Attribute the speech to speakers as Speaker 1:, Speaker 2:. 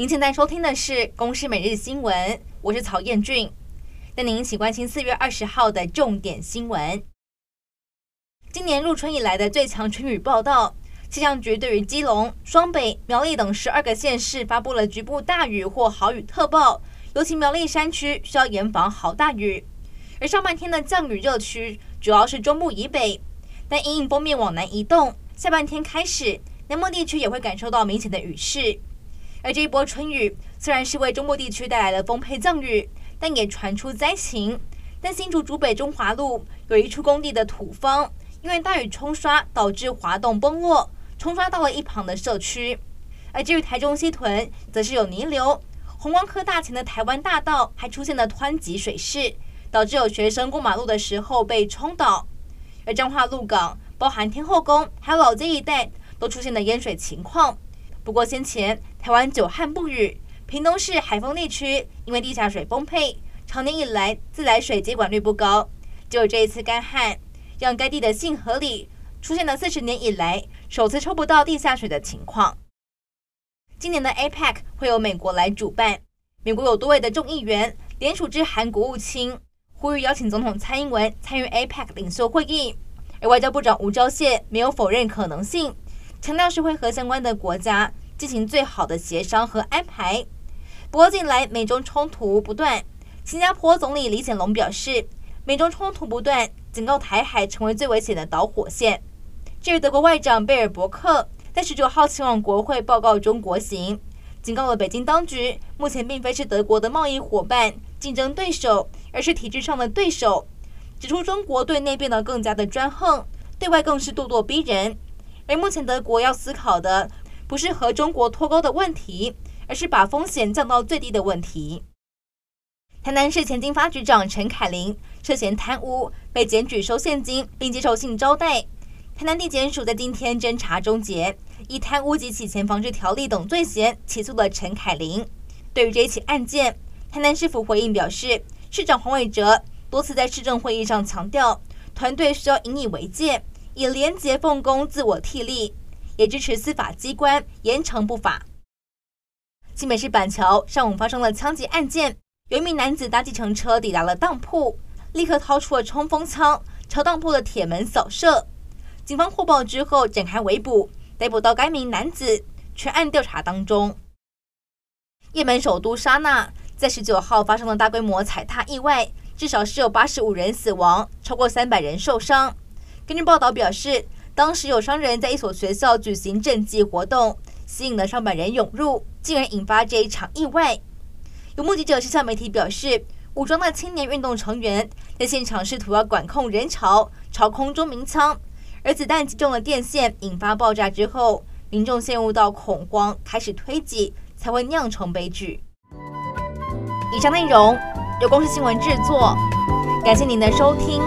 Speaker 1: 您现在收听的是《公视每日新闻》，我是曹彦俊，带您一起关心四月二十号的重点新闻。今年入春以来的最强春雨报道，气象局对于基隆、双北、苗栗等十二个县市发布了局部大雨或豪雨特报，尤其苗栗山区需要严防豪大雨。而上半天的降雨热区主要是中部以北，但因应锋面往南移动，下半天开始南部地区也会感受到明显的雨势。而这一波春雨虽然是为中部地区带来了丰沛降雨，但也传出灾情。但新竹竹北中华路有一处工地的土方。因为大雨冲刷导致滑动崩落，冲刷到了一旁的社区。而至于台中西屯，则是有泥流，弘光科大前的台湾大道还出现了湍急水势，导致有学生过马路的时候被冲倒。而彰化鹿港，包含天后宫还有老街一带，都出现了淹水情况。不过先前台湾久旱不雨，屏东市海丰地区因为地下水丰沛，长年以来自来水接管率不高，就有这一次干旱。让该地的信河里出现了四十年以来首次抽不到地下水的情况。今年的 APEC 会由美国来主办，美国有多位的众议员联署致韩国务卿，呼吁邀请总统蔡英文参与 APEC 领袖会议。而外交部长吴钊燮没有否认可能性，强调是会和相关的国家进行最好的协商和安排。不过近来美中冲突不断，新加坡总理李显龙表示，美中冲突不断。警告台海成为最危险的导火线。至于德国外长贝尔伯克在十九号前往国会报告中国行，警告了北京当局，目前并非是德国的贸易伙伴、竞争对手，而是体制上的对手。指出中国对内变得更加的专横，对外更是咄咄逼人。而目前德国要思考的，不是和中国脱钩的问题，而是把风险降到最低的问题。台南市前经发局长陈凯琳涉嫌贪污，被检举收现金并接受性招待。台南地检署在今天侦查终结，以贪污及洗钱防治条例等罪嫌起诉了陈凯琳。对于这一起案件，台南市府回应表示，市长黄伟哲多次在市政会议上强调，团队需要引以为戒，以廉洁奉公自我替力，也支持司法机关严惩不法。新北市板桥上午发生了枪击案件。有一名男子搭计程车抵达了当铺，立刻掏出了冲锋枪，朝当铺的铁门扫射。警方获报之后展开围捕，逮捕到该名男子，全案调查当中。也门首都沙那在十九号发生了大规模踩踏意外，至少是有八十五人死亡，超过三百人受伤。根据报道表示，当时有商人在一所学校举行賑济活动，吸引了上百人涌入，竟然引发这一场意外。有目击者是向媒体表示，武装的青年运动成员在现场试图要管控人潮，朝空中鸣枪，而子弹击中了电线，引发爆炸之后，民众陷入到恐慌，开始推挤，才会酿成悲剧。以上内容由公司新闻制作，感谢您的收听。